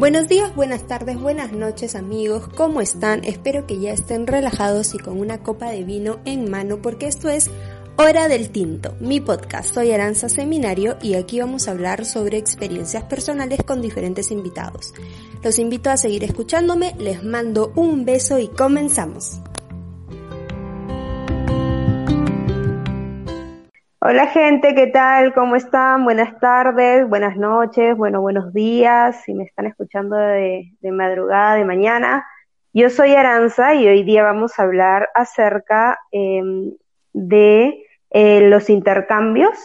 Buenos días, buenas tardes, buenas noches amigos, ¿cómo están? Espero que ya estén relajados y con una copa de vino en mano porque esto es Hora del Tinto, mi podcast. Soy Aranza Seminario y aquí vamos a hablar sobre experiencias personales con diferentes invitados. Los invito a seguir escuchándome, les mando un beso y comenzamos. Hola gente, ¿qué tal? ¿Cómo están? Buenas tardes, buenas noches, bueno, buenos días, si me están escuchando de, madrugada, de mañana. Yo soy Aranza y hoy día vamos a hablar acerca em, de eh, los intercambios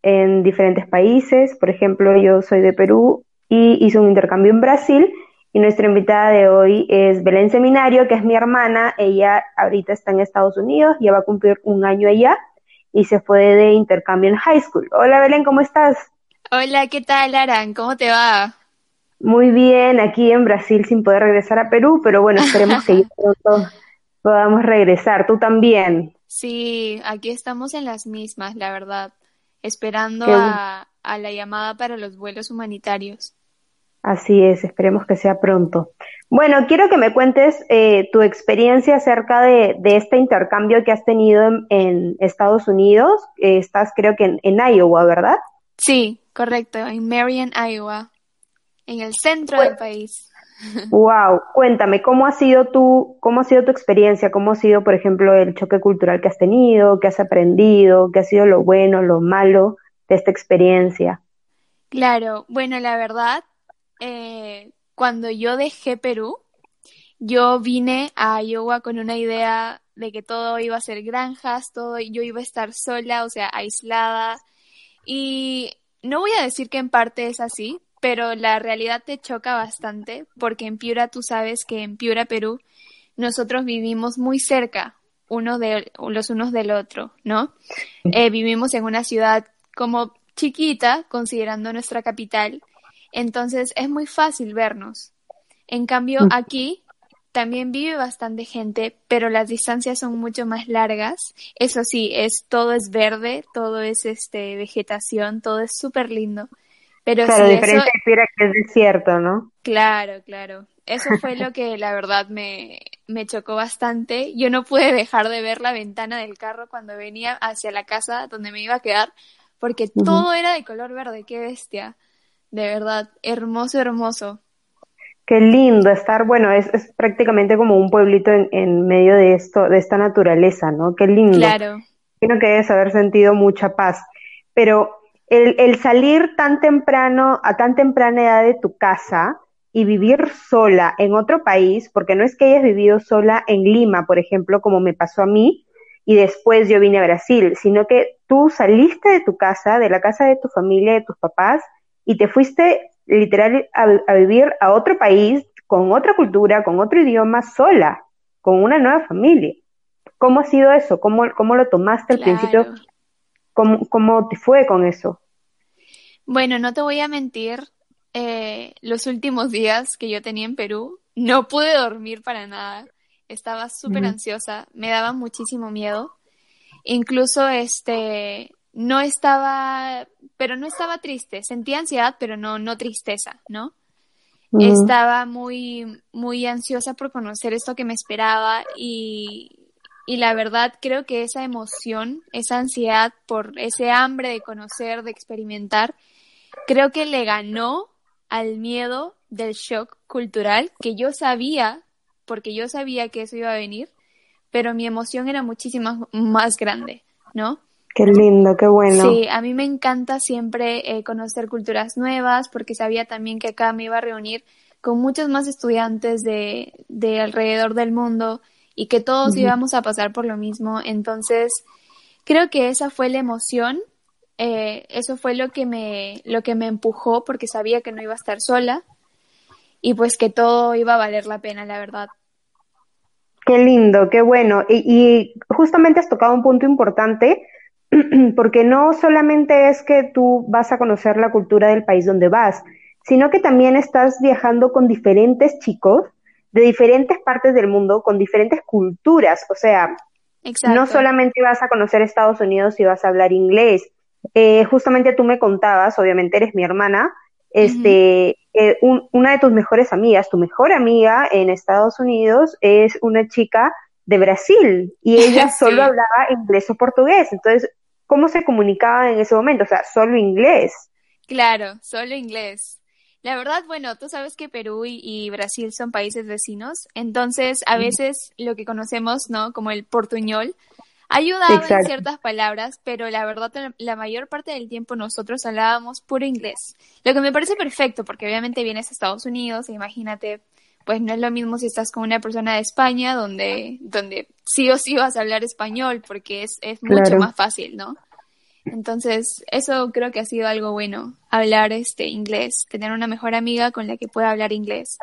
en diferentes países. Por ejemplo, yo soy de Perú y hice un intercambio en Brasil y nuestra invitada de hoy es Belén Seminario, que es mi hermana. Ella ahorita está en Estados Unidos, ya va a cumplir un año allá y se fue de intercambio en high school. Hola Belén, ¿cómo estás? Hola, ¿qué tal Aran? ¿Cómo te va? Muy bien, aquí en Brasil sin poder regresar a Perú, pero bueno, esperemos que pronto podamos regresar. ¿Tú también? Sí, aquí estamos en las mismas, la verdad, esperando a, a la llamada para los vuelos humanitarios. Así es, esperemos que sea pronto. Bueno, quiero que me cuentes eh, tu experiencia acerca de, este intercambio que has tenido en, Estados Unidos. estás creo que en, Iowa, ¿verdad? Sí, correcto, en Marion, Iowa, en el centro del país. Wow, cuéntame, ¿cómo ha sido tu, cómo ha sido tu experiencia? ¿Cómo ha sido, por ejemplo, el choque cultural que has tenido? ¿Qué has aprendido? ¿Qué ha sido lo bueno, lo malo de esta experiencia? Claro, bueno, la verdad, eh, cuando yo dejé Perú, yo vine a Iowa con una idea de que todo iba a ser granjas, todo yo iba a estar sola, o sea, aislada. Y no voy a decir que en parte es así, pero la realidad te choca bastante porque en Piura tú sabes que en Piura, Perú, nosotros vivimos muy cerca uno de los unos del otro, ¿no? Eh, vivimos en una ciudad como chiquita, considerando nuestra capital, entonces es muy fácil vernos. En cambio, mm. aquí también vive bastante gente, pero las distancias son mucho más largas. Eso sí, es todo es verde, todo es este vegetación, todo es súper lindo. Pero claro, diferente que es desierto, ¿no? Claro, claro. Eso fue lo que la verdad me, me chocó bastante. Yo no pude dejar de ver la ventana del carro cuando venía hacia la casa donde me iba a quedar, porque todo era de color verde, qué bestia de verdad, hermoso, hermoso. Qué lindo estar, bueno, es, es prácticamente como un pueblito en, en, medio de esto, de esta naturaleza, ¿no? Qué lindo. Claro. Creo que debes haber sentido mucha paz. Pero el, el salir tan temprano, a tan temprana edad de tu casa y vivir sola en otro país, porque no es que hayas vivido sola en Lima, por ejemplo, como me pasó a mí, y después yo vine a Brasil, sino que tú saliste de tu casa, de la casa de tu familia, de tus papás, y te fuiste literal a, vivir a otro país, con otra cultura, con otro idioma, sola, con una nueva familia. ¿Cómo ha sido eso? ¿Cómo, cómo lo tomaste al principio? ¿Cómo, ¿Cómo te fue con eso? Bueno, no te voy a mentir, eh, los últimos días que yo tenía en Perú, no pude dormir para nada. Estaba súper ansiosa, me daba muchísimo miedo. Incluso, este, no estaba, pero no estaba triste, sentía ansiedad, pero no, no tristeza, ¿no? Estaba muy, muy ansiosa por conocer esto que me esperaba y, y la verdad creo que esa emoción, esa ansiedad por ese hambre de conocer, de experimentar, creo que le ganó al miedo del shock cultural que yo sabía, porque yo sabía que eso iba a venir, pero mi emoción era muchísimo más grande, ¿no? Qué lindo, qué bueno. Sí, a mí me encanta siempre eh, conocer culturas nuevas porque sabía también que acá me iba a reunir con muchos más estudiantes de, de alrededor del mundo y que todos íbamos a pasar por lo mismo. Entonces, creo que esa fue la emoción, eh, eso fue lo que, me, lo que me empujó porque sabía que no iba a estar sola y pues que todo iba a valer la pena, la verdad. Qué lindo, qué bueno. Y, y justamente has tocado un punto importante porque no solamente es que tú vas a conocer la cultura del país donde vas, sino que también estás viajando con diferentes chicos de diferentes partes del mundo, con diferentes culturas, o sea, no solamente vas a conocer Estados Unidos y vas a hablar inglés, eh, justamente tú me contabas, obviamente eres mi hermana, este, eh, una de tus mejores amigas, tu mejor amiga en Estados Unidos es una chica de Brasil y ella solo hablaba inglés o portugués. Entonces, ¿cómo se comunicaba en ese momento? O sea, solo inglés. Claro, solo inglés. La verdad, bueno, tú sabes que Perú y, Brasil son países vecinos, entonces a veces lo que conocemos, ¿no? Como el portuñol, ayudaba en ciertas palabras, pero la verdad la mayor parte del tiempo nosotros hablábamos puro inglés. Lo que me parece perfecto, porque obviamente vienes a Estados Unidos, e imagínate, pues no es lo mismo si estás con una persona de España, donde, donde sí o sí vas a hablar español, porque es, es mucho más fácil, ¿no? Entonces, eso creo que ha sido algo bueno, hablar este inglés, tener una mejor amiga con la que pueda hablar inglés.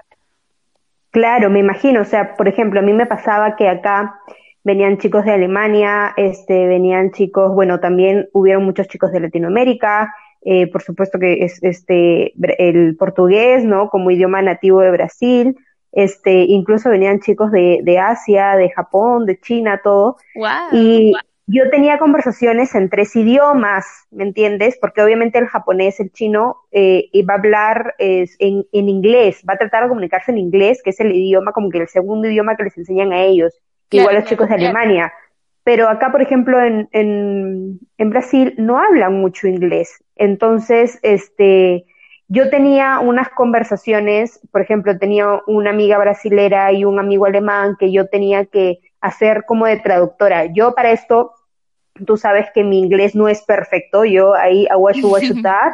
Claro, me imagino, o sea, por ejemplo, a mí me pasaba que acá venían chicos de Alemania, este, venían chicos, bueno, también hubieron muchos chicos de Latinoamérica, eh, por supuesto que es este el portugués, ¿no? Como idioma nativo de Brasil, este, incluso venían chicos de, de Asia, de Japón, de China, todo. Wow, y, yo tenía conversaciones en tres idiomas, ¿me entiendes? Porque obviamente el japonés, el chino, eh, va a hablar en, en, inglés, va a tratar de comunicarse en inglés, que es el idioma, como que el segundo idioma que les enseñan a ellos, igual los chicos de Alemania. Pero acá, por ejemplo, en, en, en Brasil no hablan mucho inglés. Entonces, este, yo tenía unas conversaciones, por ejemplo, tenía una amiga brasilera y un amigo alemán que yo tenía que hacer como de traductora. Yo para esto tú sabes que mi inglés no es perfecto, yo ahí aguachu that,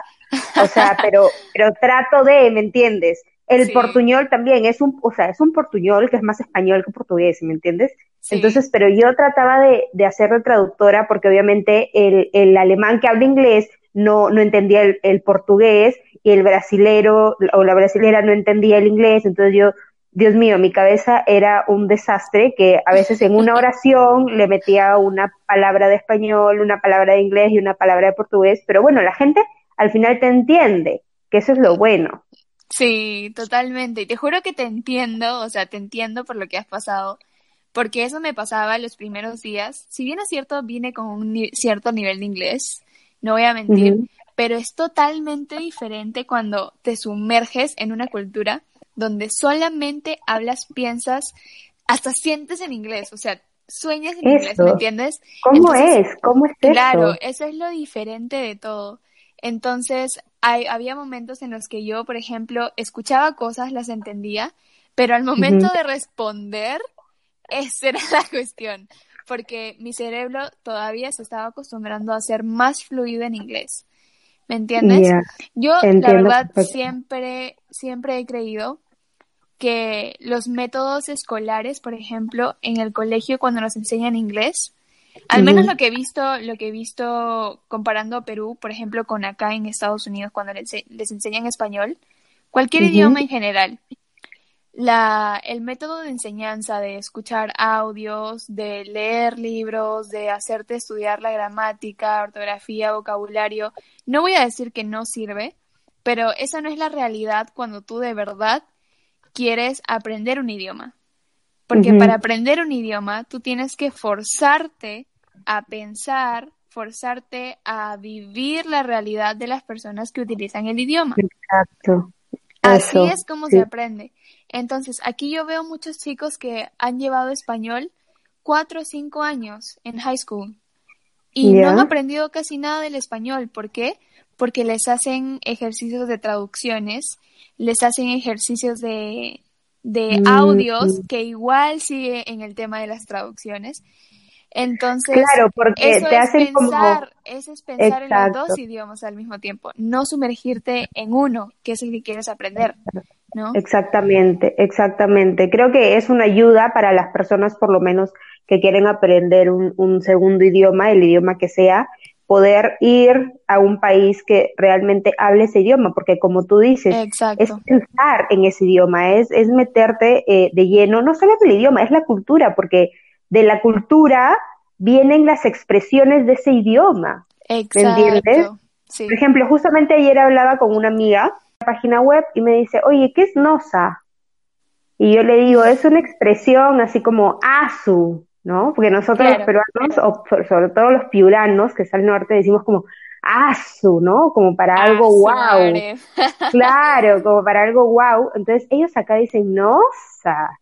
o sea, pero, pero trato de, ¿me entiendes? El portuñol también es un, o sea, es un portuñol que es más español que portugués, ¿me entiendes? Entonces, pero yo trataba de, de hacer de traductora porque obviamente el, el alemán que habla inglés no, no entendía el, el portugués y el brasilero o la brasilera no entendía el inglés, entonces yo Dios mío, mi cabeza era un desastre que a veces en una oración le metía una palabra de español, una palabra de inglés y una palabra de portugués, pero bueno, la gente al final te entiende, que eso es lo bueno. Sí, totalmente. Y te juro que te entiendo, o sea, te entiendo por lo que has pasado, porque eso me pasaba los primeros días. Si bien es cierto, vine con un cierto nivel de inglés, no voy a mentir, pero es totalmente diferente cuando te sumerges en una cultura donde solamente hablas, piensas, hasta sientes en inglés, o sea, sueñas en inglés, ¿me entiendes? ¿Cómo es? ¿Cómo es eso? Claro, eso es lo diferente de todo. Entonces, hay, había momentos en los que yo, por ejemplo, escuchaba cosas, las entendía, pero al momento de responder, esa era la cuestión, porque mi cerebro todavía se estaba acostumbrando a ser más fluido en inglés. ¿Me entiendes? Yo, la verdad, siempre, siempre he creído que los métodos escolares, por ejemplo, en el colegio cuando nos enseñan inglés, al menos lo que he visto, lo que he visto comparando Perú, por ejemplo, con acá en Estados Unidos cuando les, enseñan español, cualquier idioma en general, la, el método de enseñanza de escuchar audios, de leer libros, de hacerte estudiar la gramática, ortografía, vocabulario, no voy a decir que no sirve, pero esa no es la realidad cuando tú de verdad quieres aprender un idioma. Porque para aprender un idioma tú tienes que forzarte a pensar, forzarte a vivir la realidad de las personas que utilizan el idioma. Exacto. Así es como se aprende. Entonces, aquí yo veo muchos chicos que han llevado español cuatro o cinco años en high school y no han aprendido casi nada del español. ¿Por qué? Porque les hacen ejercicios de traducciones les hacen ejercicios de, de mm, audios que igual sigue en el tema de las traducciones. Entonces, claro, porque eso te es hacen pensar, eso es pensar en los dos idiomas al mismo tiempo, no sumergirte en uno, que es el que quieres aprender, ¿no? Exactamente, exactamente. Creo que es una ayuda para las personas, por lo menos, que quieren aprender un, un segundo idioma, el idioma que sea, poder ir a un país que realmente hable ese idioma, porque como tú dices, es pensar en ese idioma, es, es meterte eh, de lleno, no solo el idioma, es la cultura, porque de la cultura vienen las expresiones de ese idioma. Exacto. ¿Me entiendes? Por ejemplo, justamente ayer hablaba con una amiga la página web y me dice, oye, ¿qué es nosa? Y yo le digo, es una expresión así como asu, ¿no? Porque nosotros los peruanos, o sobre todo los piuranos, que es al norte, decimos como asu, ¿no? Como para algo wow. claro, como para algo wow. Entonces ellos acá dicen nosa,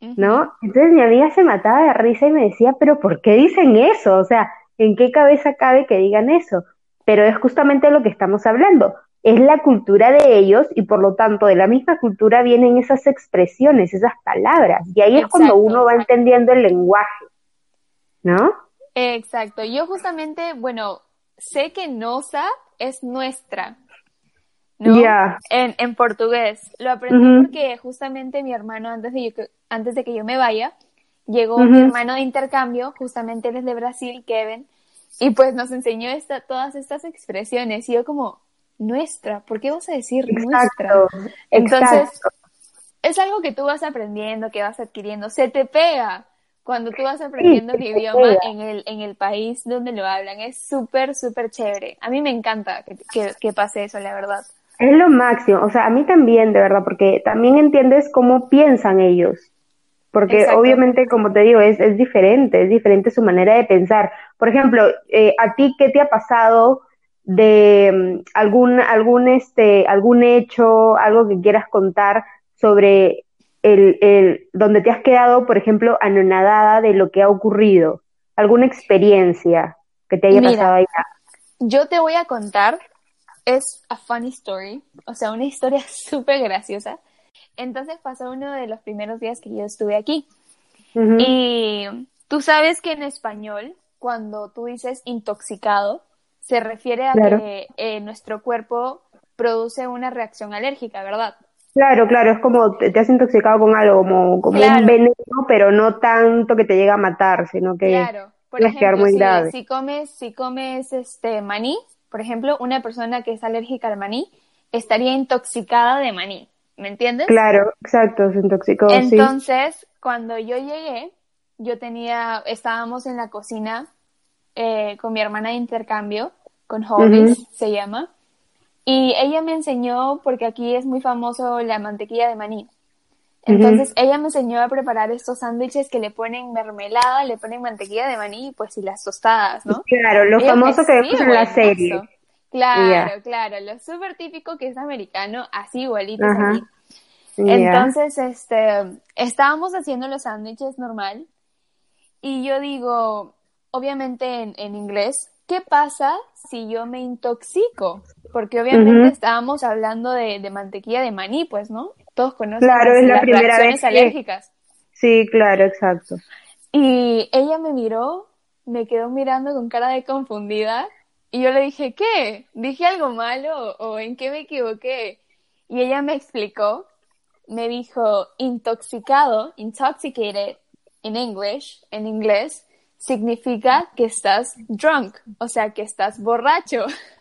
¿no? Entonces mi amiga se mataba de risa y me decía, pero ¿por qué dicen eso? O sea, ¿en qué cabeza cabe que digan eso? Pero es justamente lo que estamos hablando. Es la cultura de ellos y por lo tanto de la misma cultura vienen esas expresiones, esas palabras. Y ahí es cuando uno va entendiendo el lenguaje, ¿no? Exacto. Yo justamente, bueno, sé que nosa es nuestra, ¿no? En, en, portugués. Lo aprendí porque justamente mi hermano, antes de, antes de que yo me vaya, llegó mi hermano de intercambio, justamente él es de Brasil, Kevin, y pues nos enseñó esta, todas estas expresiones. Y yo como, nuestra, ¿por qué vas a decir nuestra? Entonces, es algo que tú vas aprendiendo, que vas adquiriendo, se te pega cuando tú vas aprendiendo el idioma en el, en el país donde lo hablan. Es súper, súper chévere. A mí me encanta que, que, pase eso, la verdad. Es lo máximo, o sea, a mí también, de verdad, porque también entiendes cómo piensan ellos. Porque obviamente, como te digo, es, es diferente, es diferente su manera de pensar. Por ejemplo, eh, ¿a ti qué te ha pasado de mm, algún, algún, este, algún hecho, algo que quieras contar sobre el, el, donde te has quedado, por ejemplo, anonadada de lo que ha ocurrido? ¿Alguna experiencia que te haya pasado allá? Yo te voy a contar, es a funny story, o sea, una historia súper graciosa. Entonces pasó uno de los primeros días que yo estuve aquí. Y tú sabes que en español, cuando tú dices intoxicado, se refiere a que eh, nuestro cuerpo produce una reacción alérgica, ¿verdad? Claro, claro, es como te, has intoxicado con algo, como, como un veneno, pero no tanto que te llega a matar, sino que claro. Por ejemplo, muy si, grave. si comes, si comes este maní, por ejemplo, una persona que es alérgica al maní estaría intoxicada de maní, ¿me entiendes? Claro, exacto, se intoxicó. Entonces, cuando yo llegué, yo tenía, estábamos en la cocina eh, con mi hermana de intercambio, con Hobbies, se llama, y ella me enseñó, porque aquí es muy famoso la mantequilla de maní. Entonces ella me enseñó a preparar estos sándwiches que le ponen mermelada, le ponen mantequilla de maní, pues y las tostadas, ¿no? Claro, lo famoso que vemos en la serie. Claro, claro, lo súper típico que es americano, así igualito. Entonces, este, estábamos haciendo los sándwiches normal y yo digo, obviamente en, en inglés, ¿qué pasa si yo me intoxico? Porque obviamente estábamos hablando de, mantequilla de maní, pues, ¿no? Todos conocen claro, las, es la primera reacciones alérgicas. Sí, claro, exacto. Y ella me miró, me quedó mirando con cara de confundida y yo le dije, ¿qué? ¿Dije algo malo o en qué me equivoqué? Y ella me explicó, me dijo, intoxicado, intoxicated, en English, en inglés, significa que estás drunk, o sea, que estás borracho.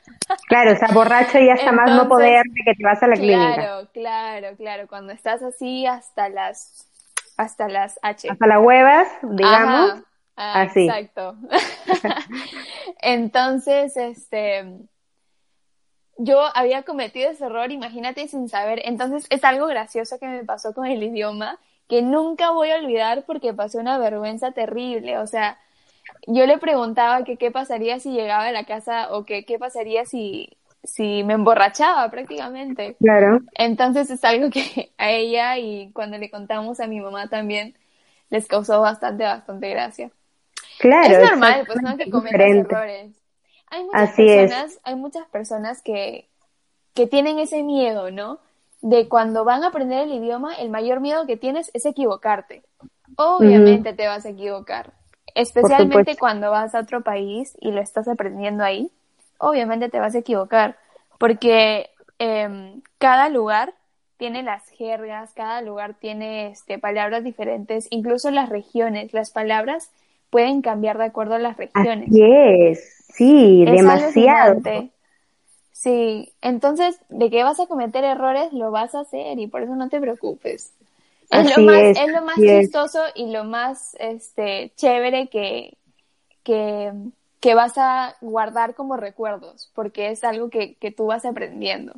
Claro, o sea, borracho y hasta más no poder de que te vas a la clínica. Claro, claro, claro, cuando estás así hasta las hasta las H. Hasta las huevas, digamos. Ah, así. Exacto. Entonces, este yo había cometido ese error, imagínate sin saber. Entonces, es algo gracioso que me pasó con el idioma que nunca voy a olvidar porque pasé una vergüenza terrible, o sea, yo le preguntaba que qué pasaría si llegaba a la casa o que qué pasaría si, si me emborrachaba prácticamente. Claro. Entonces es algo que a ella y cuando le contamos a mi mamá también les causó bastante, bastante gracia. Claro. Es normal, pues no que cometas errores. Hay muchas personas, hay muchas personas que, que tienen ese miedo, ¿no? De cuando van a aprender el idioma, el mayor miedo que tienes es equivocarte. Obviamente te vas a equivocar. Especialmente cuando vas a otro país y lo estás aprendiendo ahí, obviamente te vas a equivocar, porque em, cada lugar tiene las jergas, cada lugar tiene este, palabras diferentes, incluso las regiones, las palabras pueden cambiar de acuerdo a las regiones. Así es, sí, demasiado. Sí, entonces, de que vas a cometer errores, lo vas a hacer y por eso no te preocupes. Es lo más, es, lo más chistoso y lo más este chévere que, que, que, vas a guardar como recuerdos, porque es algo que, que tú vas aprendiendo.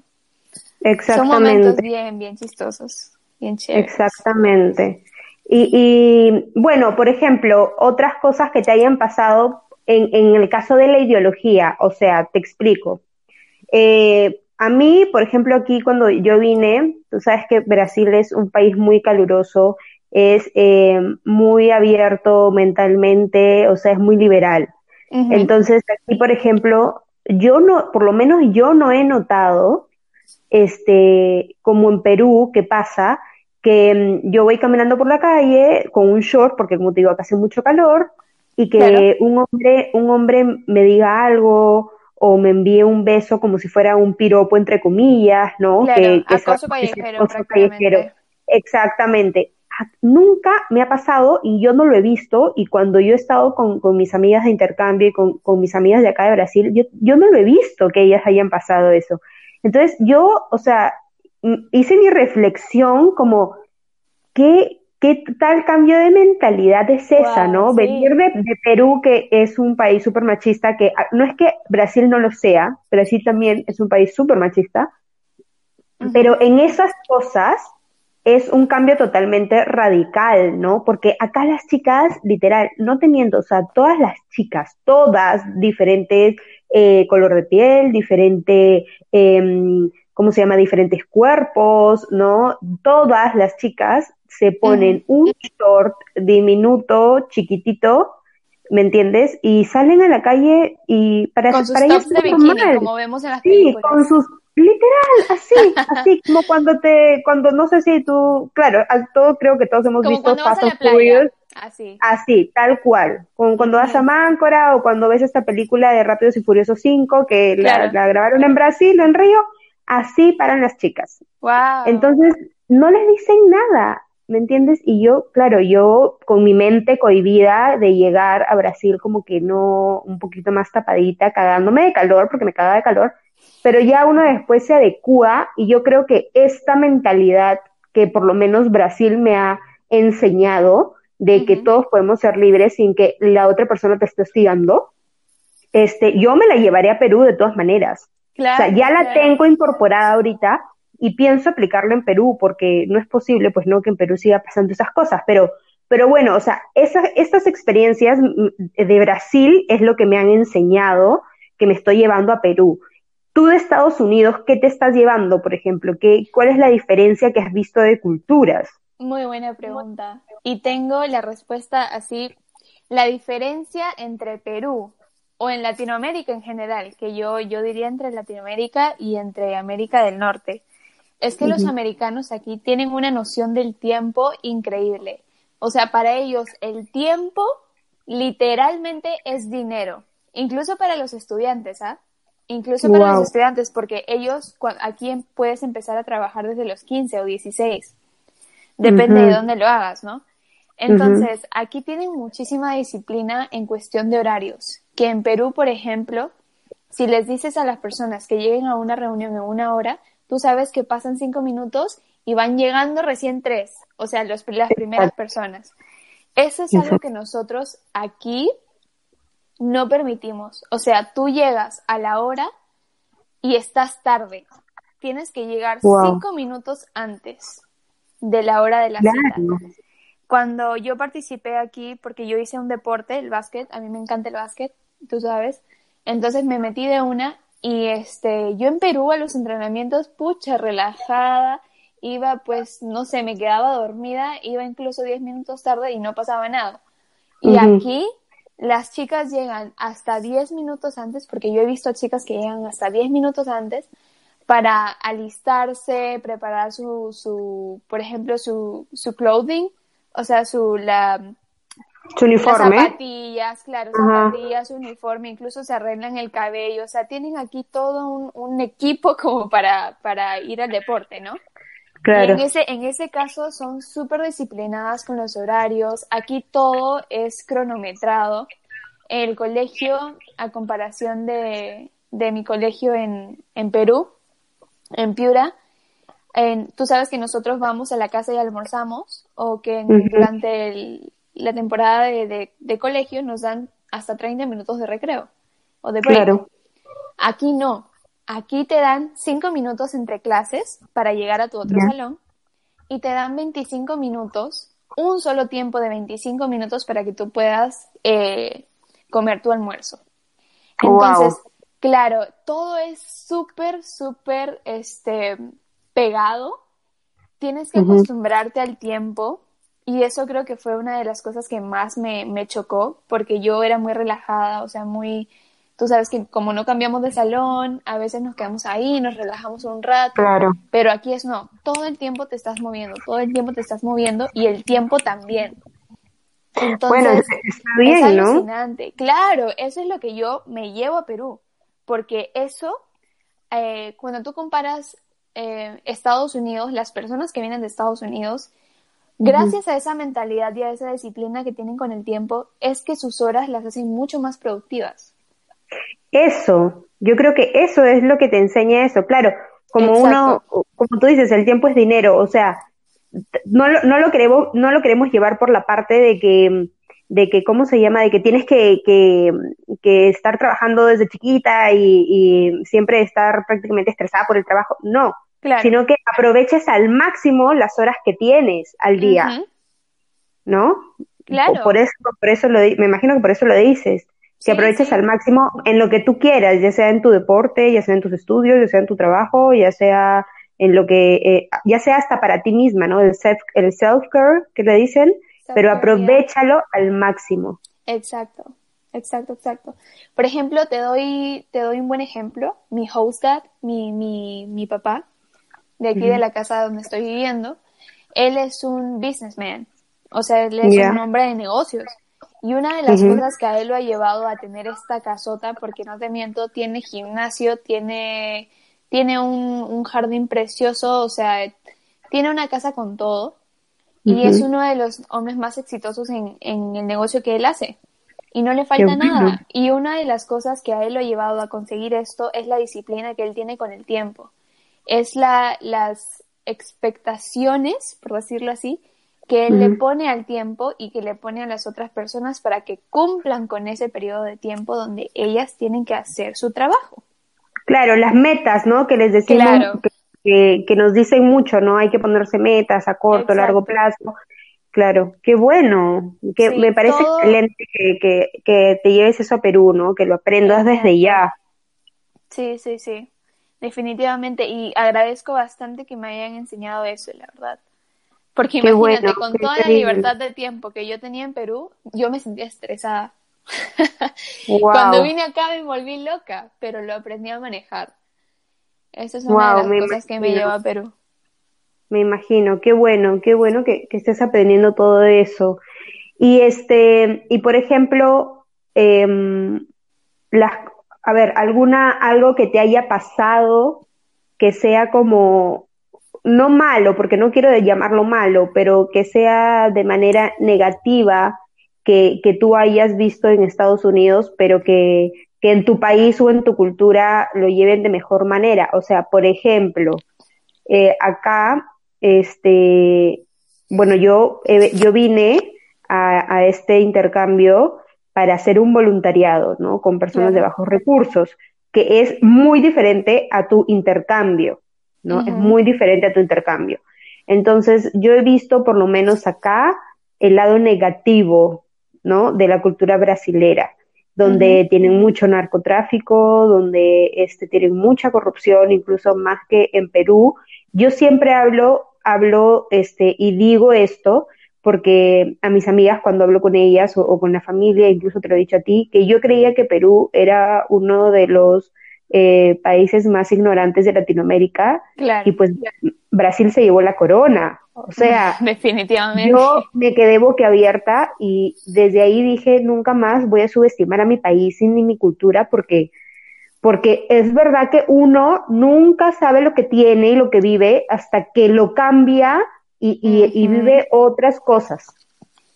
Exactamente. Son momentos bien, bien chistosos, bien chéveres. Exactamente. Y, y bueno, por ejemplo, otras cosas que te hayan pasado en, en el caso de la ideología, o sea, te explico. Eh, a mí, por ejemplo, aquí cuando yo vine, tú sabes que Brasil es un país muy caluroso, es eh, muy abierto mentalmente, o sea, es muy liberal. Entonces, aquí, por ejemplo, yo no, por lo menos yo no he notado, este, como en Perú, que pasa, que mm, yo voy caminando por la calle con un short, porque como te digo, acá hace mucho calor, y que un hombre, un hombre me diga algo o me envíe un beso como si fuera un piropo entre comillas, ¿no? que, acoso callejero, callejero. Exactamente nunca me ha pasado y yo no lo he visto y cuando yo he estado con, mis amigas de intercambio y con, mis amigas de acá de Brasil, yo, yo no lo he visto que ellas hayan pasado eso. Entonces yo, o sea, hice mi reflexión como, ¿qué, qué tal cambio de mentalidad es esa, no? Venir de, de, Perú, que es un país súper machista, que ah, no es que Brasil no lo sea, Brasil también es un país súper machista, pero en esas cosas es un cambio totalmente radical, ¿no? Porque acá las chicas, literal, no teniendo, o sea, todas las chicas, todas diferentes eh, color de piel, diferente, eh, ¿cómo se llama? Diferentes cuerpos, ¿no? Todas las chicas se ponen un short diminuto, chiquitito, ¿me entiendes? Y salen a la calle y para, con sus para tops de bikini, como vemos en las sí, con sus Literal, así, así como cuando te, cuando no sé si tú, claro, todo creo que todos hemos visto Fast and Furious. Así. Así, tal cual. Como cuando vas a Máncora o cuando ves esta película de Rápidos y Furiosos 5 que la, grabaron en Brasil o en Río, así paran las chicas. Wow. Entonces, no les dicen nada, ¿me entiendes? Y yo, claro, yo con mi mente cohibida de llegar a Brasil como que no, un poquito más tapadita, cagándome de calor, porque me caga de calor, pero ya uno después se adecua y yo creo que esta mentalidad que por lo menos Brasil me ha enseñado de que todos podemos ser libres sin que la otra persona te esté hostigando, este, yo me la llevaré a Perú de todas maneras. o sea, ya la tengo incorporada ahorita y pienso aplicarlo en Perú porque no es posible, pues no, que en Perú siga pasando esas cosas, pero, pero bueno, o sea, esas, estas experiencias de Brasil es lo que me han enseñado que me estoy llevando a Perú. Tú de Estados Unidos, ¿qué te estás llevando, por ejemplo? ¿Qué, ¿Cuál es la diferencia que has visto de culturas? Muy buena pregunta. Y tengo la respuesta así. La diferencia entre Perú o en Latinoamérica en general, que yo, yo diría entre Latinoamérica y entre América del Norte, es que los americanos aquí tienen una noción del tiempo increíble. O sea, para ellos el tiempo literalmente es dinero, incluso para los estudiantes, ¿ah? incluso para los estudiantes, porque ellos aquí em, puedes empezar a trabajar desde los 15 o 16, depende de dónde lo hagas, ¿no? Entonces, aquí tienen muchísima disciplina en cuestión de horarios, que en Perú, por ejemplo, si les dices a las personas que lleguen a una reunión en una hora, tú sabes que pasan cinco minutos y van llegando recién tres, o sea, los, las primeras personas. Eso es algo que nosotros aquí no permitimos. O sea, tú llegas a la hora y estás tarde. Tienes que llegar cinco minutos antes de la hora de la cita. Cuando yo participé aquí, porque yo hice un deporte, el básquet, a mí me encanta el básquet, tú sabes, entonces me metí de una y este, yo en Perú a los entrenamientos, pucha, relajada, iba pues, no sé, me quedaba dormida, iba incluso diez minutos tarde y no pasaba nada. Y aquí las chicas llegan hasta 10 minutos antes, porque yo he visto chicas que llegan hasta 10 minutos antes para alistarse, preparar su, su por ejemplo, su, su clothing, o sea, su, la, su uniforme. Las zapatillas, claro, zapatillas, su uniforme, incluso se arreglan el cabello, o sea, tienen aquí todo un, un equipo como para, para ir al deporte, ¿no? en ese, en ese caso son súper disciplinadas con los horarios. Aquí todo es cronometrado. El colegio, a comparación de, de mi colegio en, en Perú, en Piura, en, tú sabes que nosotros vamos a la casa y almorzamos, o que durante la temporada de, de, colegio nos dan hasta 30 minutos de recreo o de break. Claro. Aquí no. Aquí te dan 5 minutos entre clases para llegar a tu otro salón y te dan 25 minutos, un solo tiempo de 25 minutos para que tú puedas eh, comer tu almuerzo. Entonces, claro, todo es súper, súper, este, pegado. Tienes que acostumbrarte al tiempo y eso creo que fue una de las cosas que más me, me chocó porque yo era muy relajada, o sea, muy, tú sabes que como no cambiamos de salón, a veces nos quedamos ahí, nos relajamos un rato, claro. pero aquí es no, todo el tiempo te estás moviendo, todo el tiempo te estás moviendo y el tiempo también. Entonces, bueno, está bien, es alucinante. Claro, eso es lo que yo me llevo a Perú, porque eso, eh, cuando tú comparas eh, Estados Unidos, las personas que vienen de Estados Unidos, gracias a esa mentalidad y a esa disciplina que tienen con el tiempo, es que sus horas las hacen mucho más productivas. Eso, yo creo que eso es lo que te enseña eso. Claro, como uno, como tú dices, el tiempo es dinero, o sea, no, no lo queremos, no lo queremos llevar por la parte de que, de que, ¿cómo se llama? De que tienes que, que, que estar trabajando desde chiquita y, y, siempre estar prácticamente estresada por el trabajo. No, sino que aproveches al máximo las horas que tienes al día. ¿No? Claro. Por eso, por eso lo, me imagino que por eso lo dices que aproveches al máximo en lo que tú quieras, ya sea en tu deporte, ya sea en tus estudios, ya sea en tu trabajo, ya sea en lo que, eh, ya sea hasta para ti misma, ¿no? El self, el self-care que le dicen, pero aprovechalo al máximo. Exacto, exacto, exacto. Por ejemplo, te doy, te doy un buen ejemplo. Mi host dad, mi, mi, mi papá, de aquí de la casa donde estoy viviendo, él es un businessman. O sea, él es un hombre de negocios. Y una de las cosas que a él lo ha llevado a tener esta casota, porque no te miento, tiene gimnasio, tiene, tiene un, jardín precioso, o sea, tiene una casa con todo. Y es uno de los hombres más exitosos en, en, el negocio que él hace. Y no le falta nada. Y una de las cosas que a él lo ha llevado a conseguir esto es la disciplina que él tiene con el tiempo. Es la, las expectaciones, por decirlo así, que él le pone al tiempo y que le pone a las otras personas para que cumplan con ese periodo de tiempo donde ellas tienen que hacer su trabajo. Claro, las metas, ¿no? Que les decimos que, que, nos dicen mucho, ¿no? Hay que ponerse metas a corto, largo plazo. Claro, qué bueno, que me parece excelente que, que, te lleves eso a Perú, ¿no? Que lo aprendas desde ya. Sí, sí, sí, definitivamente. Y agradezco bastante que me hayan enseñado eso, la verdad. Porque imagínate, con toda la libertad de tiempo que yo tenía en Perú, yo me sentía estresada. Cuando vine acá me volví loca, pero lo aprendí a manejar. Esa es una de las cosas que me lleva a Perú. Me imagino, qué bueno, qué bueno que, estés aprendiendo todo eso. Y este, y por ejemplo, eh, las, a ver, alguna, algo que te haya pasado que sea como no malo, porque no quiero llamarlo malo, pero que sea de manera negativa que, que tú hayas visto en Estados Unidos, pero que, que en tu país o en tu cultura lo lleven de mejor manera. O sea, por ejemplo, eh, acá, este, bueno, yo, yo vine a, a, este intercambio para hacer un voluntariado, ¿no? Con personas de bajos recursos, que es muy diferente a tu intercambio. ¿no? Es muy diferente a tu intercambio. Entonces, yo he visto por lo menos acá el lado negativo, ¿no? De la cultura brasilera, donde tienen mucho narcotráfico, donde este, tienen mucha corrupción, incluso más que en Perú. Yo siempre hablo, hablo, este, y digo esto, porque a mis amigas cuando hablo con ellas o, o, con la familia, incluso te lo he dicho a ti, que yo creía que Perú era uno de los eh, países más ignorantes de Latinoamérica. Y pues Brasil se llevó la corona. O sea, definitivamente. Yo me quedé boquiabierta y desde ahí dije, nunca más voy a subestimar a mi país ni mi cultura porque porque es verdad que uno nunca sabe lo que tiene y lo que vive hasta que lo cambia y, y, vive otras cosas.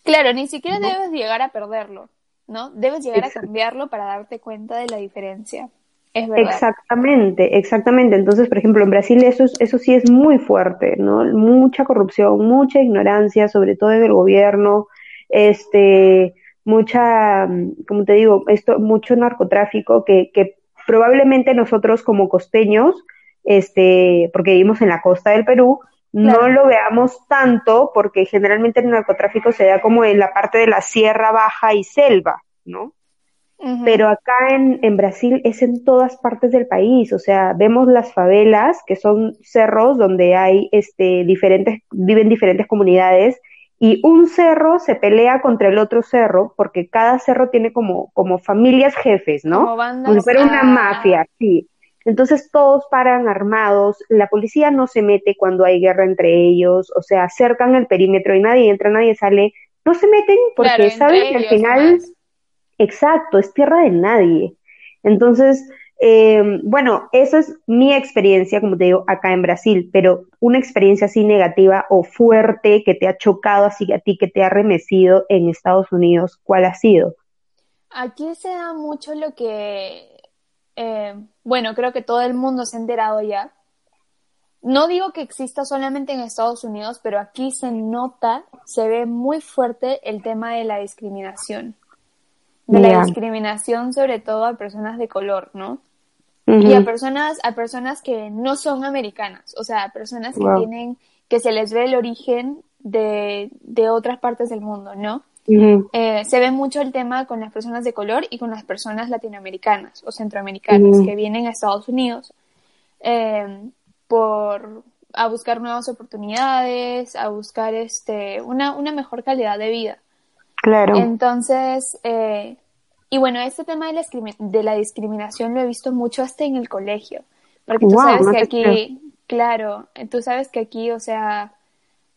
Claro, ni siquiera debes llegar a perderlo, ¿no? Debes llegar a cambiarlo para darte cuenta de la diferencia. Exactamente, exactamente. Entonces, por ejemplo, en Brasil eso, eso sí es muy fuerte, ¿no? Mucha corrupción, mucha ignorancia, sobre todo en el gobierno, este, mucha, como te digo, esto, mucho narcotráfico que, que probablemente nosotros como costeños, este, porque vivimos en la costa del Perú, no lo veamos tanto porque generalmente el narcotráfico se da como en la parte de la sierra baja y selva, ¿no? pero acá en, en, Brasil es en todas partes del país, o sea, vemos las favelas, que son cerros donde hay este, diferentes, viven diferentes comunidades, y un cerro se pelea contra el otro cerro, porque cada cerro tiene como, como familias jefes, ¿no? Como bandas. si fuera una mafia, sí. Entonces todos paran armados, la policía no se mete cuando hay guerra entre ellos, o sea, cercan el perímetro y nadie entra, nadie sale, no se meten porque saben que al final... Exacto, es tierra de nadie. Entonces, eh, bueno, esa es mi experiencia, como te digo, acá en Brasil, pero una experiencia así negativa o fuerte que te ha chocado así a ti, que te ha remecido en Estados Unidos, ¿cuál ha sido? Aquí se da mucho lo que, bueno, creo que todo el mundo se ha enterado ya. No digo que exista solamente en Estados Unidos, pero aquí se nota, se ve muy fuerte el tema de la discriminación de la discriminación sobre todo a personas de color, ¿no? Y a personas, a personas que no son americanas, o sea, a personas que tienen, que se les ve el origen de, de otras partes del mundo, ¿no? Eh, se ve mucho el tema con las personas de color y con las personas latinoamericanas o centroamericanas que vienen a Estados Unidos eh, por a buscar nuevas oportunidades, a buscar este una, una mejor calidad de vida. Claro. Entonces, eh, y bueno, este tema de la, de la discriminación lo he visto mucho hasta en el colegio. Porque tú sabes que aquí, claro, tú sabes que aquí, o sea,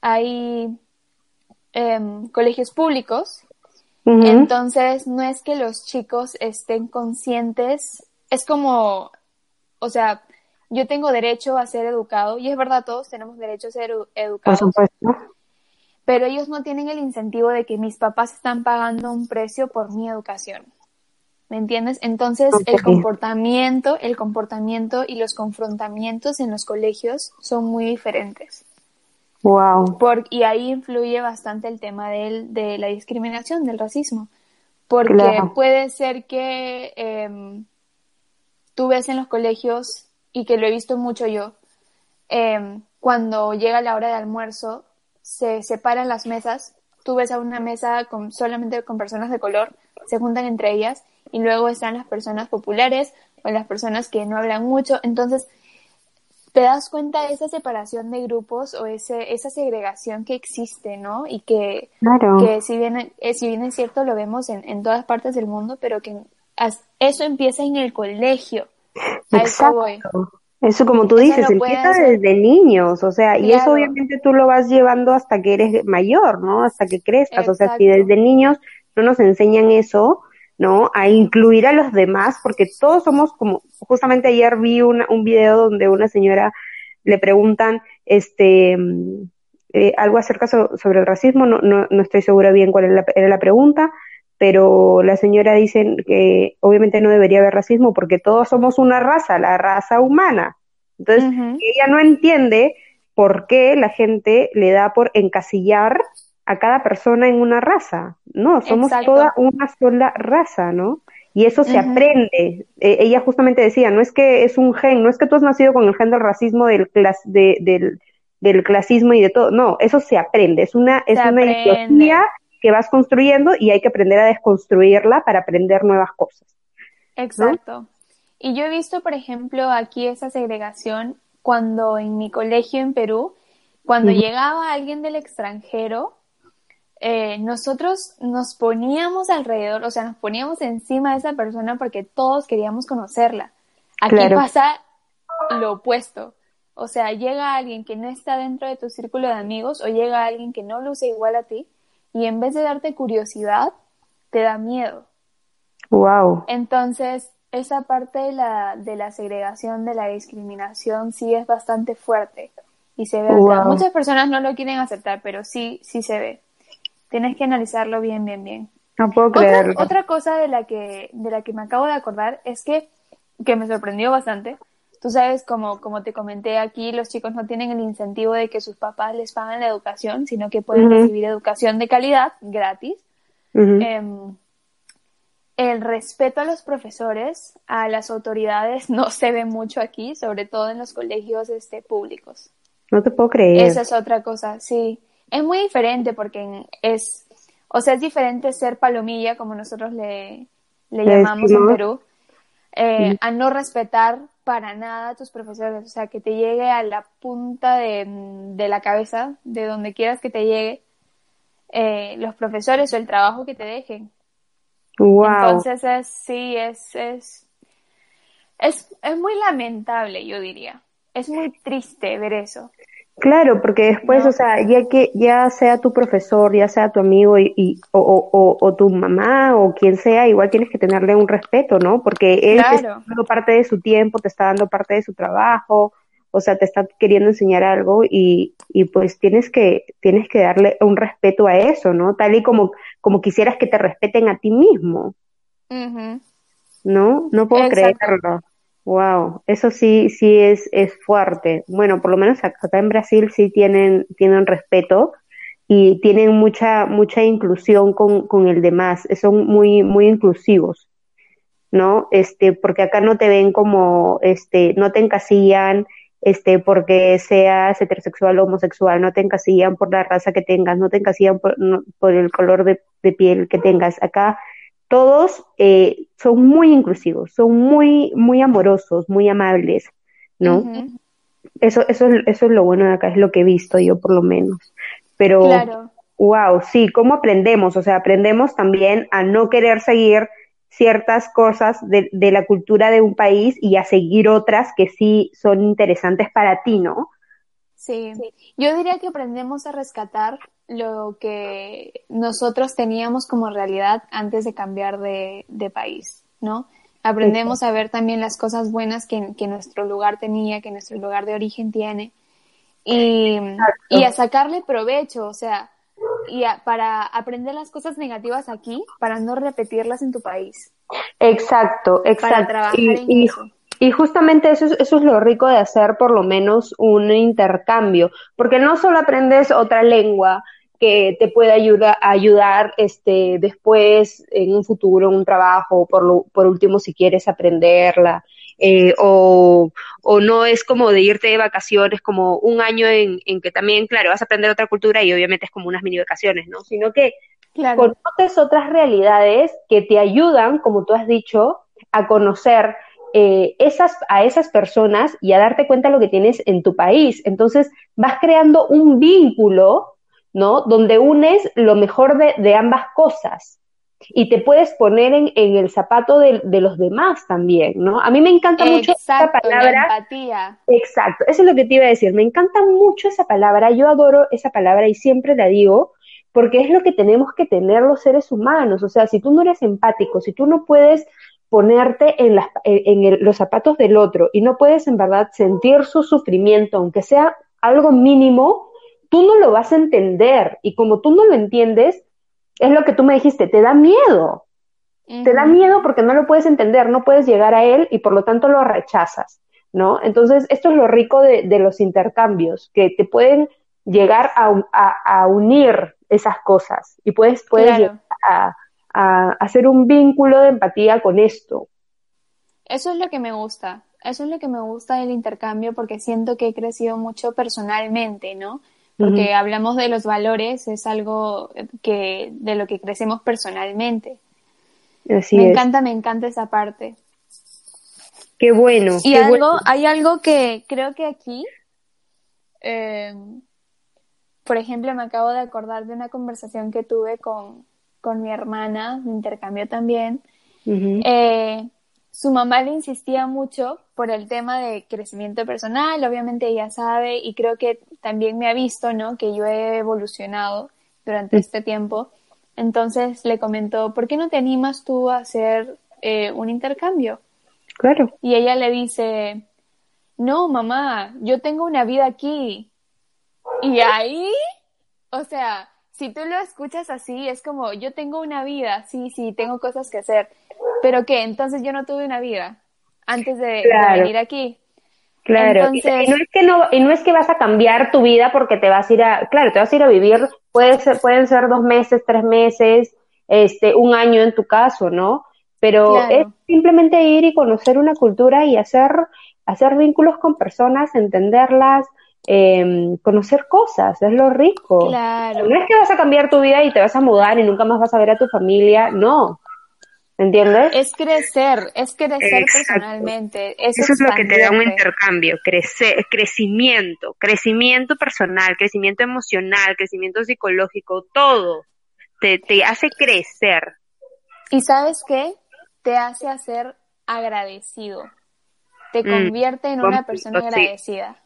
hay em, colegios públicos. Entonces, no es que los chicos estén conscientes, es como, o sea, yo tengo derecho a ser educado, y es verdad, todos tenemos derecho a ser educados. Por supuesto pero ellos no tienen el incentivo de que mis papás están pagando un precio por mi educación. ¿Me entiendes? Entonces, el comportamiento, el comportamiento y los confrontamientos en los colegios son muy diferentes. Wow. Por, y ahí influye bastante el tema del, de la discriminación, del racismo. Porque puede ser que eh, tú ves en los colegios, y que lo he visto mucho yo, eh, cuando llega la hora de almuerzo, se separan las mesas, tú ves a una mesa con, solamente con personas de color, se juntan entre ellas y luego están las personas populares o las personas que no hablan mucho, entonces te das cuenta de esa separación de grupos o ese, esa segregación que existe, ¿no? Y que, que si, bien, eh, si bien es cierto lo vemos en, en todas partes del mundo, pero que eso empieza en el colegio. A eso voy. Eso como tú dices, empieza desde niños, o sea, y eso obviamente tú lo vas llevando hasta que eres mayor, ¿no? Hasta que crezcas, o sea, si desde niños no nos enseñan eso, ¿no? A incluir a los demás, porque todos somos como, justamente ayer vi un video donde una señora le preguntan, este, eh, algo acerca sobre el racismo, no, no, no estoy segura bien cuál era la, era la pregunta, pero la señora dice que obviamente no debería haber racismo porque todos somos una raza, la raza humana. Entonces, ella no entiende por qué la gente le da por encasillar a cada persona en una raza. No, somos toda una sola raza, ¿no? Y eso se aprende. E, ella justamente decía, no es que es un gen, no es que tú has nacido con el gen del racismo, del, clas del, del clasismo y de todo. No, eso se aprende. Es una, es una ideología que vas construyendo y hay que aprender a desconstruirla para aprender nuevas cosas. Exacto. Y yo he visto, por ejemplo, aquí esa segregación cuando en mi colegio en Perú, cuando llegaba alguien del extranjero, eh, nosotros nos poníamos alrededor, o sea, nos poníamos encima de esa persona porque todos queríamos conocerla. Aquí pasa lo opuesto. O sea, llega alguien que no está dentro de tu círculo de amigos o llega alguien que no luce igual a ti y en vez de darte curiosidad, te da miedo. Wow. Entonces, esa parte de la, de la segregación, de la discriminación, sí es bastante fuerte y se ve Muchas personas no lo quieren aceptar, pero sí, sí se ve. Tienes que analizarlo bien, bien, bien. No puedo creerlo. Otra, otra cosa de la que, de la que me acabo de acordar es que, que me sorprendió bastante, Tú sabes, como, como te comenté aquí, los chicos no tienen el incentivo de que sus papás les paguen la educación, sino que pueden recibir educación de calidad gratis. Em, el respeto a los profesores, a las autoridades, no se ve mucho aquí, sobre todo en los colegios este, públicos. No te puedo creer. Esa es otra cosa, sí. Es muy diferente porque es, o sea, es diferente ser palomilla, como nosotros le, le llamamos en Perú, eh, a no respetar para nada a tus profesores, o sea, que te llegue a la punta de, de la cabeza, de donde quieras que te llegue, eh, los profesores o el trabajo que te dejen. Wow. Entonces es, sí, es, es, es, es muy lamentable, yo diría. Es muy triste ver eso. Claro, porque después, o sea, ya que ya sea tu profesor, ya sea tu amigo y, o, o, o, tu mamá o quien sea, igual tienes que tenerle un respeto, ¿no? Porque él te está dando parte de su tiempo, te está dando parte de su trabajo, o sea, te está queriendo enseñar algo y, y pues tienes que tienes que darle un respeto a eso, ¿no? Tal y como como quisieras que te respeten a ti mismo. ¿No? No puedo creerlo. Wow, eso sí, sí es, es fuerte. Bueno, por lo menos acá en Brasil sí tienen, tienen respeto y tienen mucha, mucha inclusión con, con el demás, son muy, muy inclusivos, ¿no? Este, porque acá no te ven como, este, no te encasillan, este, porque seas heterosexual o homosexual, no te encasillan por la raza que tengas, no te encasillan por, por el color de, de piel que tengas. Acá todos eh, son muy inclusivos, son muy, muy amorosos, muy amables, ¿no? Eso, eso, eso es lo bueno de acá, es lo que he visto yo por lo menos. Pero, wow, sí, ¿cómo aprendemos? O sea, aprendemos también a no querer seguir ciertas cosas de, de la cultura de un país y a seguir otras que sí son interesantes para ti, ¿no? Sí. yo diría que aprendemos a rescatar lo que nosotros teníamos como realidad antes de cambiar de, país, ¿no? Aprendemos a ver también las cosas buenas que, nuestro lugar tenía, que nuestro lugar de origen tiene, y, a sacarle provecho, o sea, y para aprender las cosas negativas aquí, para no repetirlas en tu país. Exacto, exacto. Para trabajar en eso. Y justamente eso es, eso es lo rico de hacer por lo menos un intercambio, porque no solo aprendes otra lengua que te puede ayudar, ayudar este, después en un futuro, en un trabajo, por, lo, por último si quieres aprenderla, eh, o, o no es como de irte de vacaciones, como un año en, en que también, claro, vas a aprender otra cultura y obviamente es como unas mini vacaciones, ¿no? Sino que conoces otras realidades que te ayudan, como tú has dicho, a conocer eh, esas, a esas personas y a darte cuenta de lo que tienes en tu país. Entonces vas creando un vínculo, ¿no? Donde unes lo mejor de, ambas cosas y te puedes poner en, el zapato de, los demás también, ¿no? A mí me encanta mucho esa palabra. empatía. Exacto, eso es lo que te iba a decir. Me encanta mucho esa palabra. Yo adoro esa palabra y siempre la digo porque es lo que tenemos que tener los seres humanos. O sea, si tú no eres empático, si tú no puedes ponerte en, en los zapatos del otro y no puedes en verdad sentir su sufrimiento, aunque sea algo mínimo, tú no lo vas a entender y como tú no lo entiendes, es lo que tú me dijiste, te da miedo. Te da miedo porque no lo puedes entender, no puedes llegar a él y por lo tanto lo rechazas, ¿no? Entonces, esto es lo rico de, los intercambios, que te pueden llegar a, unir esas cosas y puedes, puedes llegar a, a hacer un vínculo de empatía con esto. Eso es lo que me gusta, eso es lo que me gusta del intercambio porque siento que he crecido mucho personalmente, ¿no? Porque hablamos de los valores, es algo que de lo que crecemos personalmente. Así me encanta, me encanta esa parte. Qué bueno. Y algo, hay algo que creo que aquí, eh, por ejemplo, me acabo de acordar de una conversación que tuve con, con mi hermana, me intercambió también. Eh, su mamá le insistía mucho por el tema de crecimiento personal, obviamente ella sabe y creo que también me ha visto, ¿no? Que yo he evolucionado durante este tiempo. Entonces le comentó, ¿por qué no te animas tú a hacer eh, un intercambio? Claro. Y ella le dice, no, mamá, yo tengo una vida aquí. Y ahí, o sea, si tú lo escuchas así, es como, yo tengo una vida, sí, sí, tengo cosas que hacer, pero ¿qué? Entonces yo no tuve una vida antes de, venir aquí. Claro, y, no es que no, y no es que vas a cambiar tu vida porque te vas a ir a, claro, te vas a ir a vivir, puede ser, pueden ser dos meses, tres meses, este, un año en tu caso, ¿no? Pero es simplemente ir y conocer una cultura y hacer, hacer vínculos con personas, entenderlas, eh, conocer cosas, es lo rico. Claro. No es que vas a cambiar tu vida y te vas a mudar y nunca más vas a ver a tu familia, no. ¿Entiendes? Es crecer, es crecer personalmente. Eso, es lo que te da un intercambio, crecer, crecimiento, crecimiento personal, crecimiento emocional, crecimiento psicológico, todo te, te hace crecer. ¿Y sabes qué? Te hace hacer agradecido. Te mm, convierte en una persona agradecida.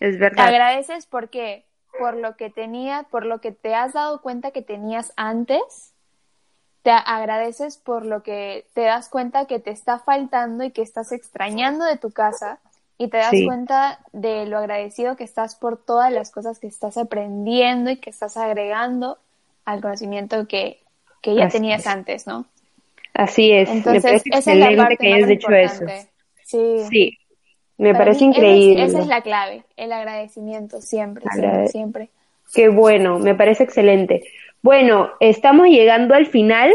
Es verdad. Te agradeces porque por lo que tenía, por lo que te has dado cuenta que tenías antes, te agradeces por lo que te das cuenta que te está faltando y que estás extrañando de tu casa y te das cuenta de lo agradecido que estás por todas las cosas que estás aprendiendo y que estás agregando al conocimiento que, ya tenías antes, ¿no? Así es. Entonces, me parece excelente que hayas dicho eso. Sí. sí. Me parece increíble. Esa es, la clave, el agradecimiento, siempre, siempre, siempre. Qué bueno, me parece excelente. Bueno, estamos llegando al final,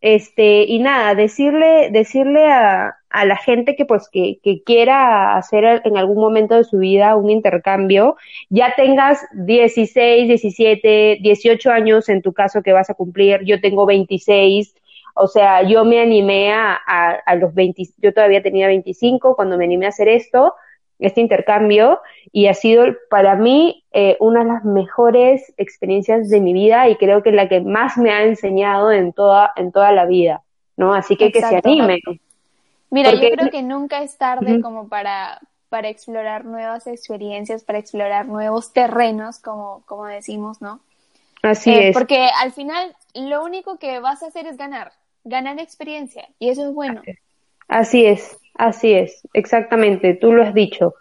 este, y nada, decirle, decirle a, a la gente que pues que, que, quiera hacer en algún momento de su vida un intercambio, ya tengas 16, 17, 18 años en tu caso que vas a cumplir, yo tengo 26, o sea, yo me animé a, a, los 20, yo todavía tenía 25 cuando me animé a hacer esto, este intercambio, y ha sido para mí eh, una de las mejores experiencias de mi vida y creo que la que más me ha enseñado en toda, en toda la vida, ¿no? Así que que se animen. Mira, yo creo que nunca es tarde como para, para explorar nuevas experiencias, para explorar nuevos terrenos, como, como decimos, ¿no? Así eh, es. Porque al final lo único que vas a hacer es ganar ganan experiencia y eso es bueno. Así es, así es, exactamente, tú lo has dicho.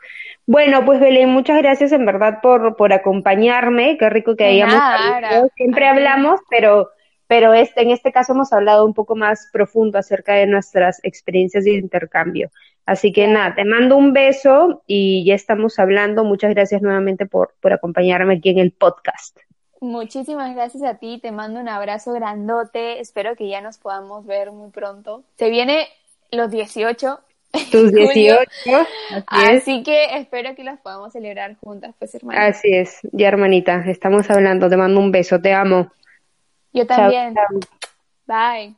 Bueno, pues Belén, muchas gracias en verdad por, por acompañarme, qué rico que hayamos hablado. Siempre hablamos, pero, pero este, en este caso hemos hablado un poco más profundo acerca de nuestras experiencias de intercambio. Así que nada, te mando un beso y ya estamos hablando. Muchas gracias nuevamente por, por acompañarme aquí en el podcast. Muchísimas gracias a ti, te mando un abrazo grandote, espero que ya nos podamos ver muy pronto. Se viene los 18. Tus 18. Así, que espero que las podamos celebrar juntas, pues hermana. Así es, ya hermanita, estamos hablando, te mando un beso, te amo. Yo también. Bye.